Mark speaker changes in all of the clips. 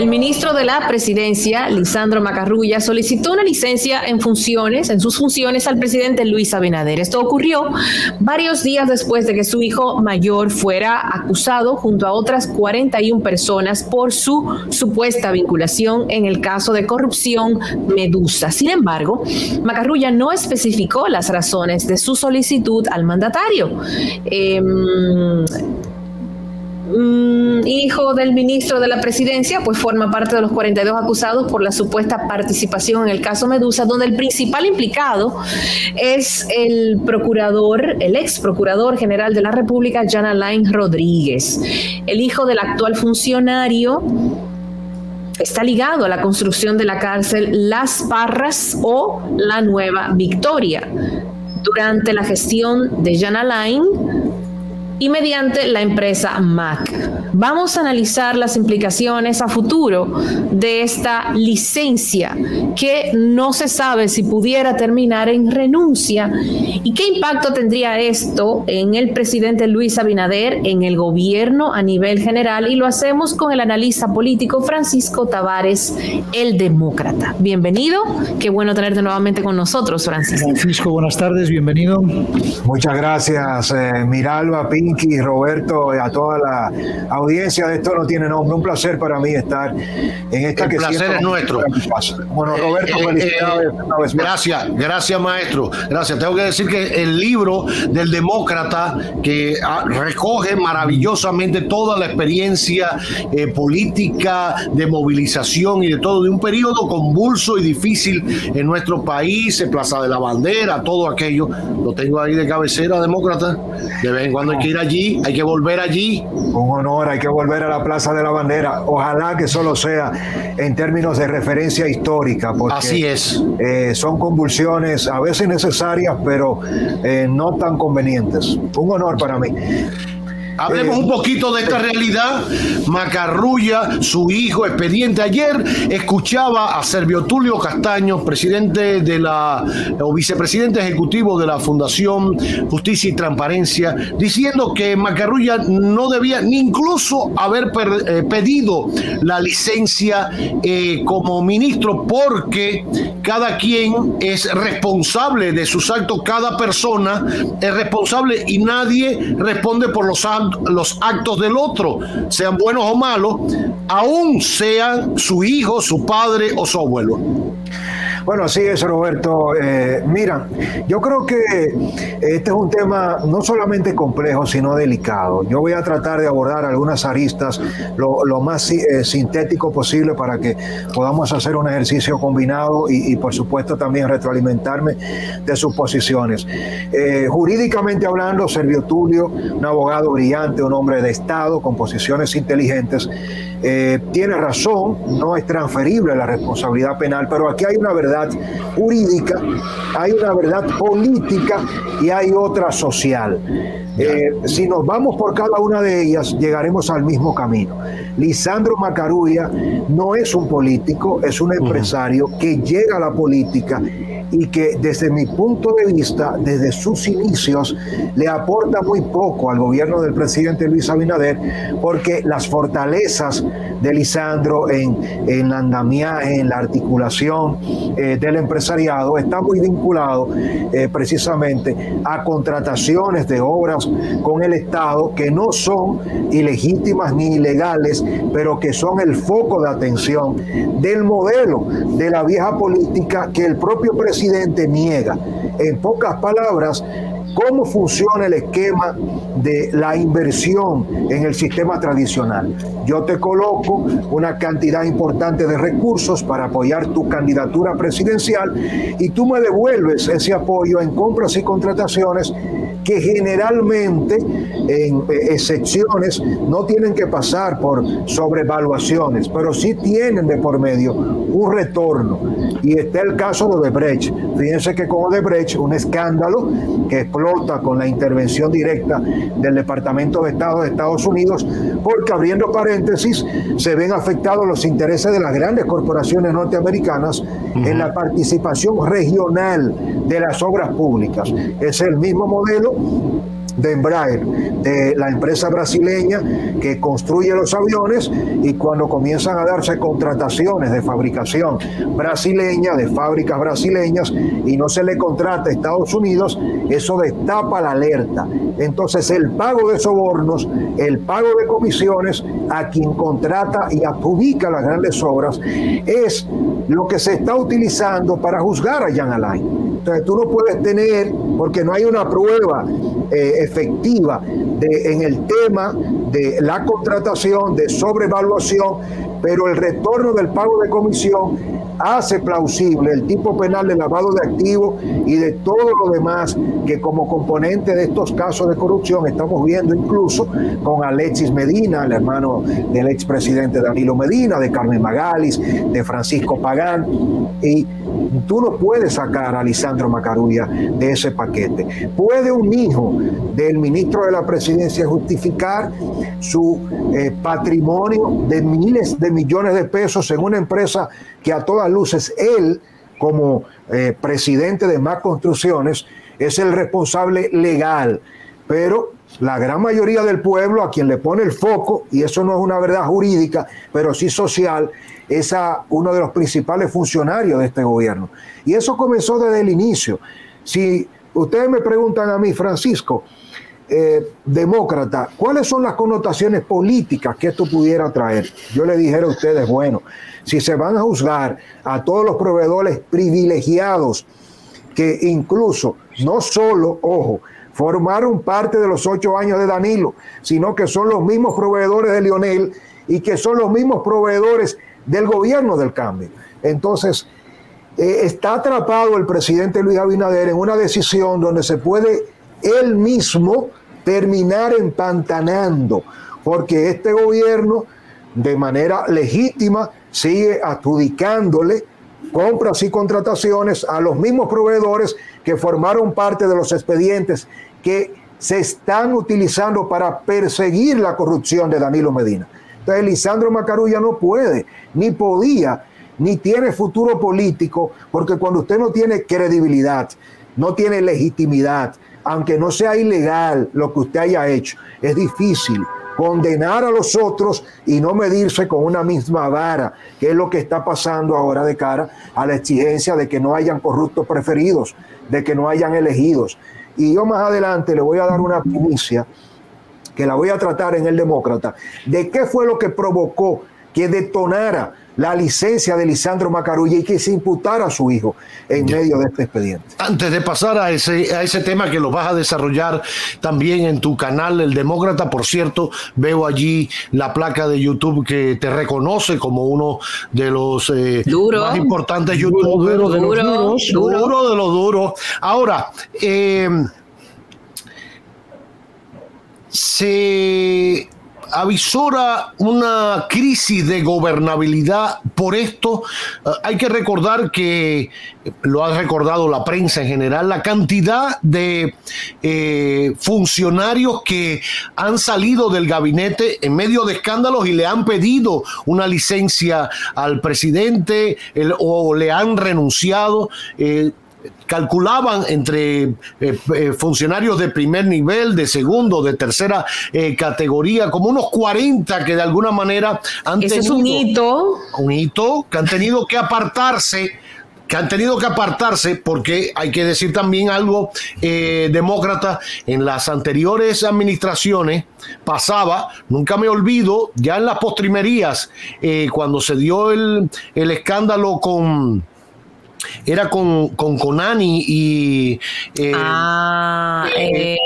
Speaker 1: El ministro de la Presidencia, Lisandro Macarrulla, solicitó una licencia en funciones, en sus funciones al presidente Luis Abinader. Esto ocurrió varios días después de que su hijo mayor fuera acusado junto a otras 41 personas por su supuesta vinculación en el caso de corrupción Medusa. Sin embargo, Macarrulla no especificó las razones de su solicitud al mandatario. Eh, Mm, hijo del ministro de la presidencia, pues forma parte de los 42 acusados por la supuesta participación en el caso Medusa, donde el principal implicado es el procurador, el ex procurador general de la República, Jan Alain Rodríguez, el hijo del actual funcionario está ligado a la construcción de la cárcel Las Parras o la Nueva Victoria. Durante la gestión de Jan Alain, y mediante la empresa MAC. Vamos a analizar las implicaciones a futuro de esta licencia que no se sabe si pudiera terminar en renuncia y qué impacto tendría esto en el presidente Luis Abinader, en el gobierno a nivel general y lo hacemos con el analista político Francisco Tavares, el demócrata. Bienvenido, qué bueno tenerte nuevamente con nosotros, Francisco.
Speaker 2: Francisco, buenas tardes, bienvenido.
Speaker 3: Muchas gracias, eh, Miralba, Pinky, Roberto, a toda la audiencia de esto no tiene nombre. Un placer para mí estar en esta
Speaker 4: El
Speaker 3: que
Speaker 4: placer es nuestro.
Speaker 3: Bueno, Roberto,
Speaker 4: Eh, eh,
Speaker 3: felicidades
Speaker 4: eh,
Speaker 3: una vez más.
Speaker 4: Gracias, gracias maestro. Gracias. Tengo que decir que el libro del demócrata que ah, recoge maravillosamente toda la experiencia eh, política de movilización y de todo, de un periodo convulso y difícil en nuestro país, en Plaza de la Bandera, todo aquello. Lo tengo ahí de cabecera, demócrata. De vez en cuando hay que ir allí, hay que volver allí.
Speaker 3: Un honor, hay que volver a la Plaza de la Bandera. Ojalá que solo sea en términos de referencia histórica, porque
Speaker 4: Así es.
Speaker 3: eh, son convulsiones a veces necesarias, pero eh, no tan convenientes. Un honor para mí.
Speaker 4: Hablemos
Speaker 3: Eh,
Speaker 4: un poquito de esta realidad. Macarrulla, su hijo, expediente. Ayer escuchaba a Servio Tulio Castaño, presidente de la, o vicepresidente ejecutivo de la Fundación Justicia y Transparencia, diciendo que Macarrulla no debía ni incluso haber per- eh, pedido la licencia eh, como ministro porque cada quien es responsable de sus actos, cada persona es responsable y nadie responde por los, act- los actos del otro, sean buenos o malos, aún sean su hijo, su padre o su abuelo.
Speaker 3: Bueno, así es, Roberto. Eh, mira, yo creo que este es un tema no solamente complejo, sino delicado. Yo voy a tratar de abordar algunas aristas lo, lo más eh, sintético posible para que podamos hacer un ejercicio combinado y, por supuesto, también retroalimentarme de sus posiciones. Eh, jurídicamente hablando, Servio Tulio, un abogado brillante, un hombre de Estado con posiciones inteligentes, tiene razón, no es transferible la responsabilidad penal, pero aquí hay una verdad jurídica, hay una verdad política y hay otra social. Eh, si nos vamos por cada una de ellas, llegaremos al mismo camino. Lisandro Macarulla no es un político, es un empresario que llega a la política y que desde mi punto de vista, desde sus inicios, le aporta muy poco al gobierno del presidente Luis Abinader, porque las fortalezas de Lisandro en, en andamiaje, en la articulación eh, del empresariado, está muy vinculado eh, precisamente a contrataciones de obras con el Estado que no son ilegítimas ni ilegales, pero que son el foco de atención del modelo de la vieja política que el propio presidente niega. En pocas palabras, cómo funciona el esquema de la inversión en el sistema tradicional. Yo te coloco una cantidad importante de recursos para apoyar tu candidatura presidencial y tú me devuelves ese apoyo en compras y contrataciones que generalmente en eh, excepciones no tienen que pasar por sobrevaluaciones, pero sí tienen de por medio un retorno. Y está el caso de Odebrecht. Fíjense que con Odebrecht, un escándalo que explota con la intervención directa del Departamento de Estado de Estados Unidos, porque abriendo paréntesis, se ven afectados los intereses de las grandes corporaciones norteamericanas en la participación regional de las obras públicas. Es el mismo modelo de Embraer, de la empresa brasileña que construye los aviones y cuando comienzan a darse contrataciones de fabricación brasileña, de fábricas brasileñas y no se le contrata a Estados Unidos, eso destapa la alerta. Entonces el pago de sobornos, el pago de comisiones a quien contrata y adjudica las grandes obras es lo que se está utilizando para juzgar a Jan Alain. Entonces tú no puedes tener, porque no hay una prueba eh, efectiva de, en el tema de la contratación, de sobrevaluación, pero el retorno del pago de comisión hace plausible el tipo penal de lavado de activos y de todo lo demás que como componente de estos casos de corrupción estamos viendo incluso con Alexis Medina, el hermano del expresidente Danilo Medina, de Carmen Magalis, de Francisco Pagán, y tú no puedes sacar a Lisandro Macarulla de ese paquete. ¿Puede un hijo del ministro de la presidencia justificar su eh, patrimonio de miles de millones de pesos en una empresa que a todas luces él, como eh, presidente de más construcciones, es el responsable legal? Pero la gran mayoría del pueblo a quien le pone el foco, y eso no es una verdad jurídica, pero sí social, es a uno de los principales funcionarios de este gobierno. Y eso comenzó desde el inicio. Si ustedes me preguntan a mí, Francisco, eh, demócrata, ¿cuáles son las connotaciones políticas que esto pudiera traer? Yo le dijera a ustedes, bueno, si se van a juzgar a todos los proveedores privilegiados que incluso, no solo, ojo, formaron parte de los ocho años de Danilo, sino que son los mismos proveedores de Lionel y que son los mismos proveedores del gobierno del cambio. Entonces, eh, está atrapado el presidente Luis Abinader en una decisión donde se puede él mismo terminar empantanando, porque este gobierno de manera legítima sigue adjudicándole compras y contrataciones a los mismos proveedores que formaron parte de los expedientes que se están utilizando para perseguir la corrupción de Danilo Medina. Entonces, Lisandro Macarulla no puede, ni podía, ni tiene futuro político, porque cuando usted no tiene credibilidad, no tiene legitimidad, aunque no sea ilegal lo que usted haya hecho, es difícil condenar a los otros y no medirse con una misma vara, que es lo que está pasando ahora de cara a la exigencia de que no hayan corruptos preferidos, de que no hayan elegidos. Y yo más adelante le voy a dar una primicia que la voy a tratar en el Demócrata, de qué fue lo que provocó que detonara la licencia de Lisandro Macarulla y que se imputara a su hijo en medio de este expediente.
Speaker 4: Antes de pasar a ese, a ese tema que lo vas a desarrollar también en tu canal, El Demócrata, por cierto, veo allí la placa de YouTube que te reconoce como uno de los eh, más importantes youtubers. Duro, de los duros. Duro de los duros. Ahora, eh, se avisora una crisis de gobernabilidad por esto. Eh, hay que recordar que, lo ha recordado la prensa en general, la cantidad de eh, funcionarios que han salido del gabinete en medio de escándalos y le han pedido una licencia al presidente o le han renunciado. Eh, calculaban entre eh, eh, funcionarios de primer nivel, de segundo, de tercera eh, categoría, como unos 40 que de alguna manera han
Speaker 1: Ese tenido... Es un hito.
Speaker 4: Un hito que han tenido que apartarse que han tenido que apartarse porque hay que decir también algo demócrata en las anteriores administraciones pasaba nunca me olvido ya en las postrimerías cuando se dio el, el escándalo con era con, con Conani y... eh,
Speaker 1: Ah, eh,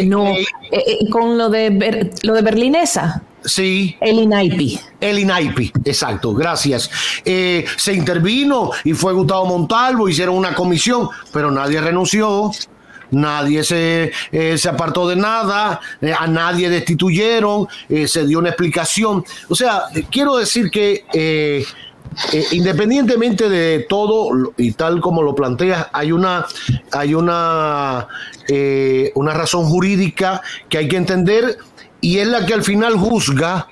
Speaker 4: que-
Speaker 1: no, eh, eh, con lo de, lo de Berlinesa,
Speaker 4: sí.
Speaker 1: el INAIPI.
Speaker 4: El INAIPI, exacto, gracias. Eh, se intervino y fue Gustavo Montalvo, hicieron una comisión, pero nadie renunció, nadie se, eh, se apartó de nada, eh, a nadie destituyeron, se dio una explicación. O sea, quiero decir que eh, independientemente de todo y tal como lo planteas, hay una, hay una, eh, una razón jurídica que hay que entender y es la que al final juzga.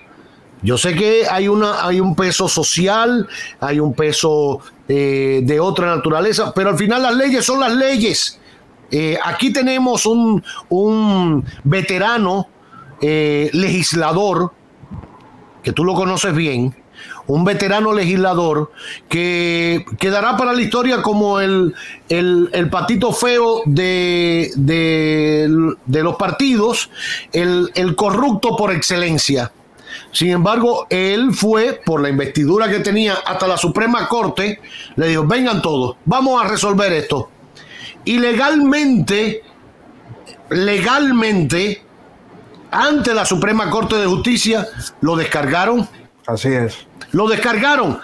Speaker 4: Yo sé que hay, una, hay un peso social, hay un peso eh, de otra naturaleza, pero al final las leyes son las leyes. Eh, aquí tenemos un, un veterano legislador, que tú lo conoces bien, un veterano legislador que quedará para la historia como el, el- patito feo de, de- de los partidos, el, el corrupto por excelencia. Sin embargo, él fue, por la investidura que tenía hasta la Suprema Corte, le dijo, vengan todos, vamos a resolver esto. Y legalmente, legalmente, ante la Suprema Corte de Justicia, lo descargaron
Speaker 3: Así es.
Speaker 4: lo descargaron.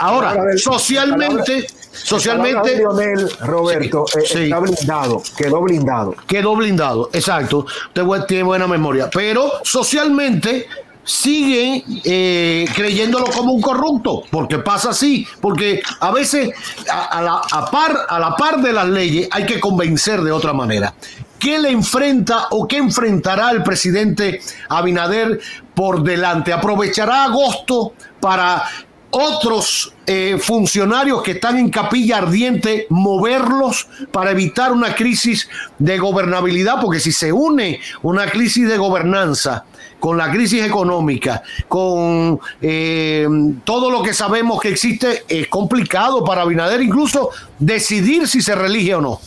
Speaker 4: Ahora,
Speaker 3: del-
Speaker 4: socialmente, socialmente
Speaker 3: Lionel Roberto
Speaker 4: Sí,
Speaker 3: eh,
Speaker 4: sí.
Speaker 3: está blindado, quedó blindado.
Speaker 4: quedó blindado. Exacto. Usted tiene buena memoria. Pero socialmente siguen eh, creyéndolo como un corrupto, porque pasa así, porque a veces a, a la, a par, a la par de las leyes hay que convencer de otra manera. ¿Qué le enfrenta o qué enfrentará el presidente Abinader por delante? ¿Aprovechará agosto para otros eh, funcionarios que están en capilla ardiente, moverlos para evitar una crisis de gobernabilidad, porque si se une una crisis de gobernanza con la crisis económica, con eh, todo lo que sabemos que existe, es complicado para Abinader incluso decidir si se relige o no.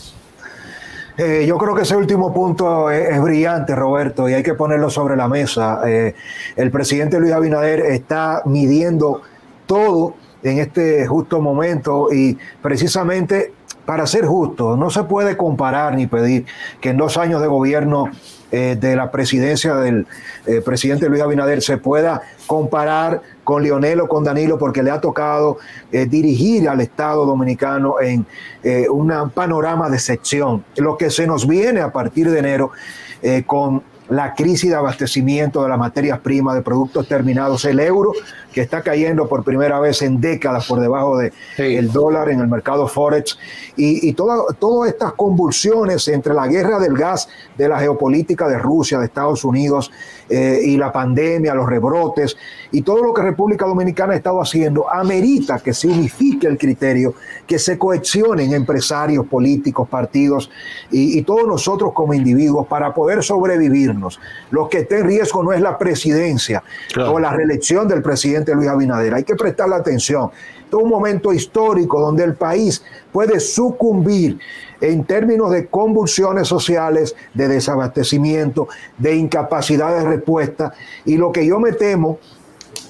Speaker 3: Eh, yo creo que ese último punto es, es brillante, Roberto, y hay que ponerlo sobre la mesa. Eh, el presidente Luis Abinader está midiendo todo en este justo momento y precisamente para ser justo, no se puede comparar ni pedir que en dos años de gobierno eh, de la presidencia del eh, presidente Luis Abinader se pueda comparar con Lionel o con Danilo porque le ha tocado eh, dirigir al Estado dominicano en un panorama de sección. Lo que se nos viene a partir de enero con la crisis de abastecimiento de las materias primas, de productos terminados, el euro que está cayendo por primera vez en décadas por debajo del
Speaker 4: Sí.
Speaker 3: el dólar en el mercado Forex y, y toda- todas estas convulsiones entre la guerra del gas, de la geopolítica de Rusia, de Estados Unidos eh, y la pandemia, los rebrotes y todo lo que República Dominicana ha estado haciendo, amerita que se unifique el criterio, que se cohesionen empresarios, políticos, partidos y, y todos nosotros como individuos para poder sobrevivirnos. Lo que está en riesgo no es la presidencia
Speaker 4: Claro.
Speaker 3: o la reelección del presidente Luis Abinader. Hay que prestarle atención. Esto es un momento histórico donde el país puede sucumbir en términos de convulsiones sociales, de desabastecimiento, de incapacidad de respuesta. Y lo que yo me temo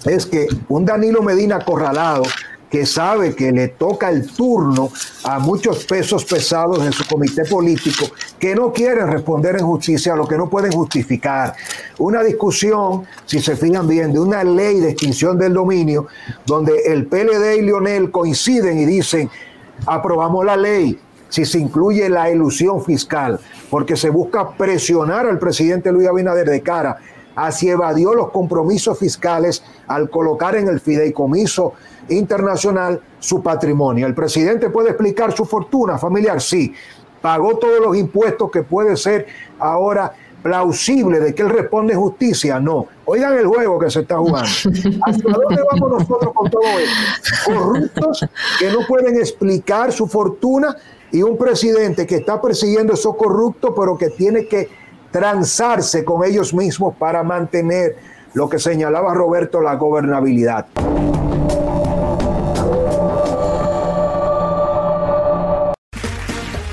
Speaker 3: es que un Danilo Medina acorralado que sabe que le toca el turno a muchos pesos pesados en su comité político que no quieren responder en justicia a lo que no pueden justificar. Una discusión, si se fijan bien, de una ley de extinción del dominio, donde el PLD y Lionel coinciden y dicen, aprobamos la ley, si se incluye la ilusión fiscal, porque se busca presionar al presidente Luis Abinader de cara a si evadió los compromisos fiscales al colocar en el fideicomiso internacional su patrimonio. El presidente puede explicar su fortuna familiar, sí, pagó todos los impuestos que puede ser ahora plausible de que él responde justicia, no. Oigan el juego que se está jugando. ¿Hasta dónde vamos nosotros con todo esto? Corruptos que no pueden explicar su fortuna y un presidente que está persiguiendo esos corruptos, pero que tiene que transarse con ellos mismos para mantener lo que señalaba Roberto, la gobernabilidad.